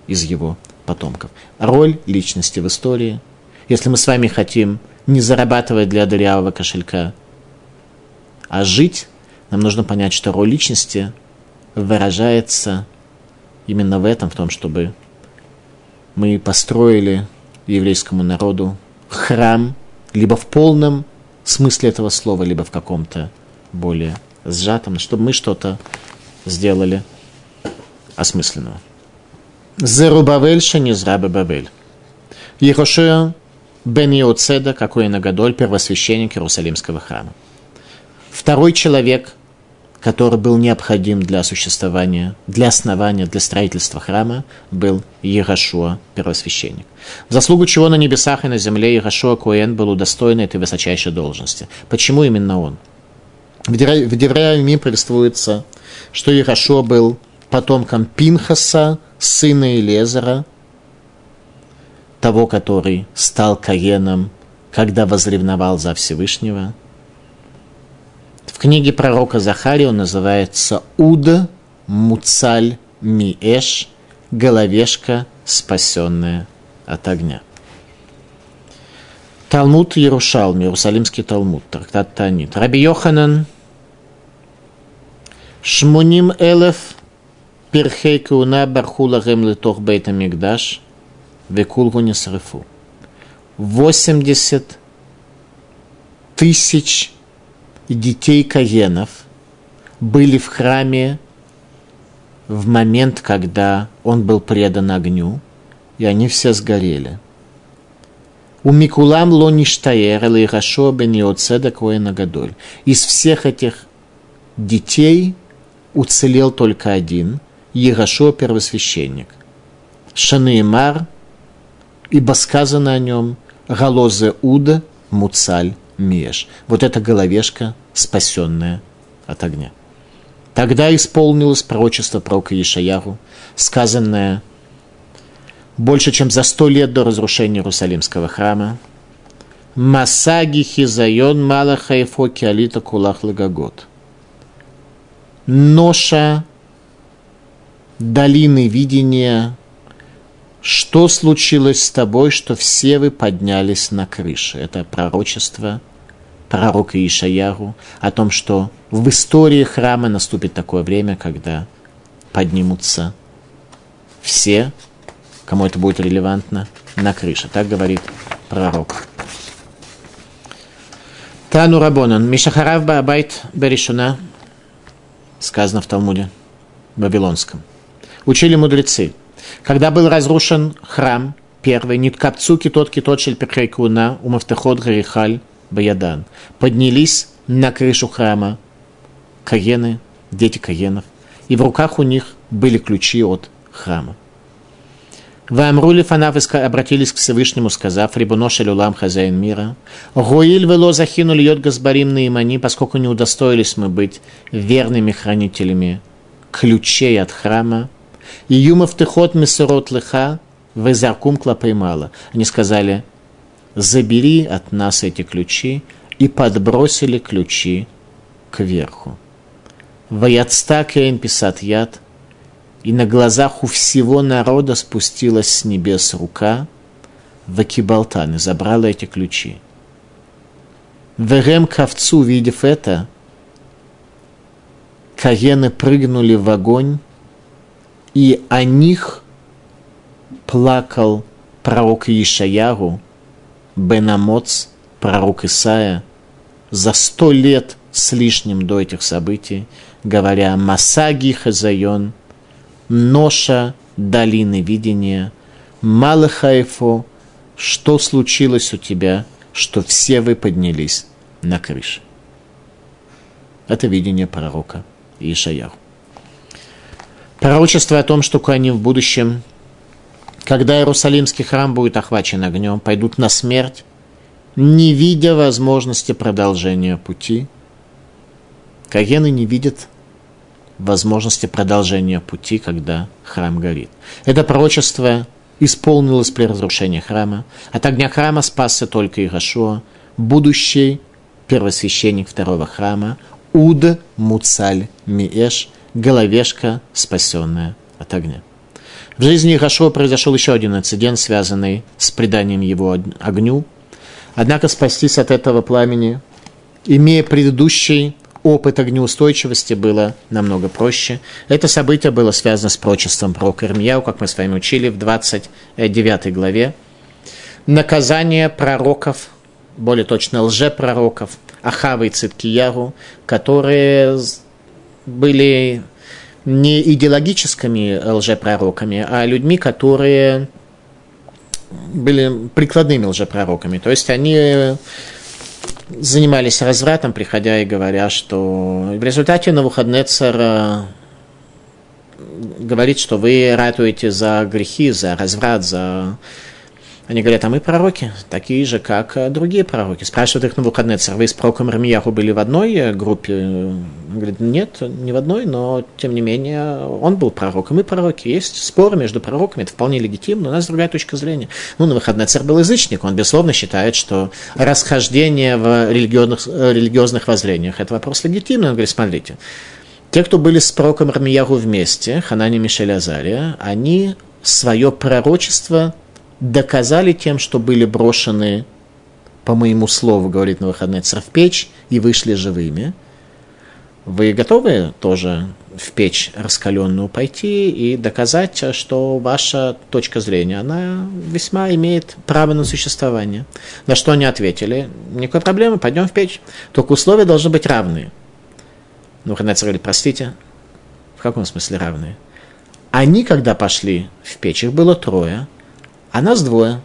из его потомков. Роль личности в истории. Если мы с вами хотим не зарабатывать для дырявого кошелька, а жить, нам нужно понять, что роль личности выражается именно в этом, в том, чтобы мы построили еврейскому народу храм, либо в полном смысле этого слова, либо в каком-то более сжатом, чтобы мы что-то сделали осмысленного. Зерубавель Шанизраба Бабель. Ехошея бен Йоцеда, какой Нагадоль, первосвященник Иерусалимского храма. Второй человек – который был необходим для существования, для основания, для строительства храма, был Егошуа, первосвященник. В заслугу чего на небесах и на земле Егошуа Куэн был удостоен этой высочайшей должности. Почему именно он? В Девреями повествуется, что Ирашо был потомком Пинхаса, сына Елезера, того, который стал Каеном, когда возревновал за Всевышнего. В книге пророка Захария он называется Уд Муцаль Миэш, головешка, спасенная от огня. Талмуд Ярушалм, Иерусалимский Талмуд, трактат Танит. Раби Йоханан, Шмуним Элеф, Перхей Кауна Бархула Гем Летох Бейта Мигдаш, Векулгу Несрефу. 80 тысяч детей Каенов были в храме в момент, когда он был предан огню, и они все сгорели. У Микулам Лоништаер или Рашо бен Йоцеда Гадоль. Из всех этих детей уцелел только один, Ерашо первосвященник. Шанеймар, ибо сказано о нем, Галозе Уда Муцаль Меш. Вот эта головешка, спасенная от огня. Тогда исполнилось пророчество пророка Ишаяру, сказанное больше, чем за сто лет до разрушения Иерусалимского храма. Масаги хизайон малаха и фоки алита кулах лагагот. Ноша долины видения, что случилось с тобой, что все вы поднялись на крыше. Это пророчество пророка Ишаяру о том, что в истории храма наступит такое время, когда поднимутся все, кому это будет релевантно, на крыше. Так говорит пророк. Тану Рабонан. Мишахарав Баабайт Беришуна. Сказано в Талмуде. Вавилонском. Учили мудрецы. Когда был разрушен храм, первый, Ниткапцуки тот китот шельпехайкуна, умафтехот гарихаль, Баядан, поднялись на крышу храма Каены, дети Каенов, и в руках у них были ключи от храма. Ваамрули фанав обратились к Всевышнему, сказав, Рибуноша Люлам, хозяин мира, Гоиль вело захину льет газбарим наимани, поскольку не удостоились мы быть верными хранителями ключей от храма, и юмов тыхот месурот лыха, везаркум клапаймала. Они сказали, забери от нас эти ключи, и подбросили ключи кверху. Ваяцта кейн писат яд, и на глазах у всего народа спустилась с небес рука, Вакибалтан и забрала эти ключи. Верем ковцу, видев это, Каены прыгнули в огонь, и о них плакал пророк Ишаяру, Бенамоц, пророк Исаия, за сто лет с лишним до этих событий, говоря «Масаги Хазайон», «Ноша долины видения», «Малахаефо», что случилось у тебя, что все вы поднялись на крыше. Это видение пророка Ишаяху. Пророчество о том, что они в будущем когда Иерусалимский храм будет охвачен огнем, пойдут на смерть, не видя возможности продолжения пути. Каены не видят возможности продолжения пути, когда храм горит. Это пророчество исполнилось при разрушении храма. От огня храма спасся только Ирашуа, будущий первосвященник второго храма, Уд Муцаль Миэш, головешка, спасенная от огня. В жизни Ирашуа произошел еще один инцидент, связанный с преданием его огню. Однако спастись от этого пламени, имея предыдущий опыт огнеустойчивости, было намного проще. Это событие было связано с прочеством про Ирмияу, как мы с вами учили в 29 главе. Наказание пророков, более точно лжепророков, Ахавы и Циткияру, которые были не идеологическими лжепророками, а людьми, которые были прикладными лжепророками. То есть они занимались развратом, приходя и говоря, что в результате Навуходнецер говорит, что вы ратуете за грехи, за разврат, за Они говорят, а мы пророки, такие же, как э, другие пророки. Спрашивают их на выходные, вы с пророком Рамияху были в одной э, группе? Он говорит, нет, не в одной, но тем не менее он был пророком, мы пророки. Есть споры между пророками, это вполне легитимно, у нас другая точка зрения. Ну, на выходные царь был язычник, он, безусловно, считает, что расхождение в религиозных, э, религиозных воззрениях – это вопрос легитимный. Он говорит, смотрите, те, кто были с пророком Рамияху вместе, Ханани, Мишель, Азария, они свое пророчество доказали тем, что были брошены, по моему слову, говорит на выходные в печь и вышли живыми. Вы готовы тоже в печь раскаленную пойти и доказать, что ваша точка зрения, она весьма имеет право на существование. На что они ответили, никакой проблемы, пойдем в печь. Только условия должны быть равные. Ну, Ханец говорит, простите, в каком смысле равные? Они, когда пошли в печь, их было трое, а нас двое.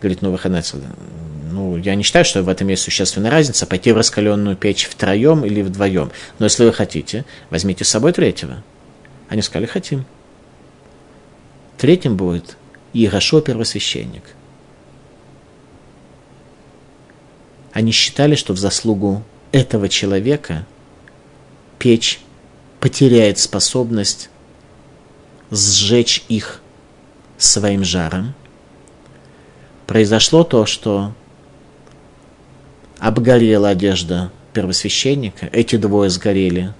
Говорит, выходец, ну, я не считаю, что в этом есть существенная разница, пойти в раскаленную печь втроем или вдвоем. Но если вы хотите, возьмите с собой третьего. Они сказали, хотим. Третьим будет Иерошо первосвященник. Они считали, что в заслугу этого человека печь потеряет способность сжечь их своим жаром, произошло то, что обгорела одежда первосвященника, эти двое сгорели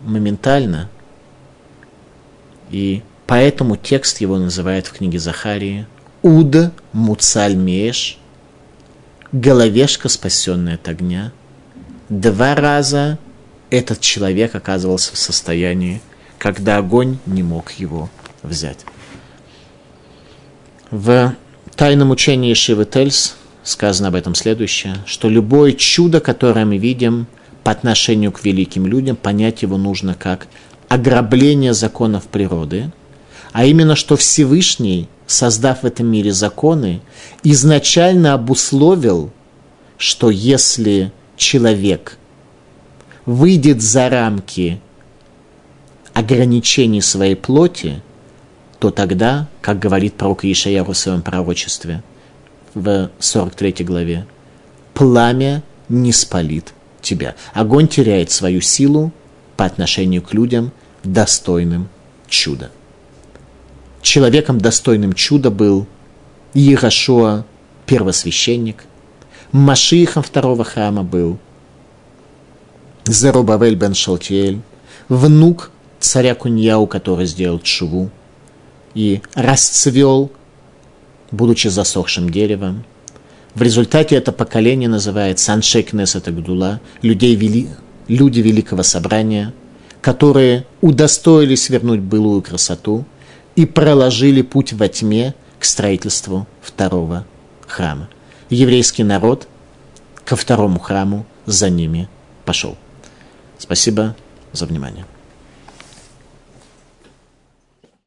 моментально, и поэтому текст его называют в книге Захарии «Уда Муцальмеш», головешка, спасенная от огня. Два раза этот человек оказывался в состоянии, когда огонь не мог его взять. В тайном учении Шивы Тельс сказано об этом следующее, что любое чудо, которое мы видим по отношению к великим людям, понять его нужно как ограбление законов природы, а именно, что Всевышний, создав в этом мире законы, изначально обусловил, что если человек выйдет за рамки ограничений своей плоти, то тогда, как говорит пророк Ишаяху в своем пророчестве в 43 главе, пламя не спалит тебя. Огонь теряет свою силу по отношению к людям, достойным чуда. Человеком, достойным чуда, был Иерошуа, первосвященник. Машихом второго храма был Зарубавель бен Шалтиэль, внук царя Куньяу, который сделал чуву и расцвел, будучи засохшим деревом. В результате это поколение называется Аншек Несет Гдула, людей вели, люди Великого Собрания, которые удостоились вернуть былую красоту и проложили путь во тьме к строительству второго храма. Еврейский народ ко второму храму за ними пошел. Спасибо за внимание.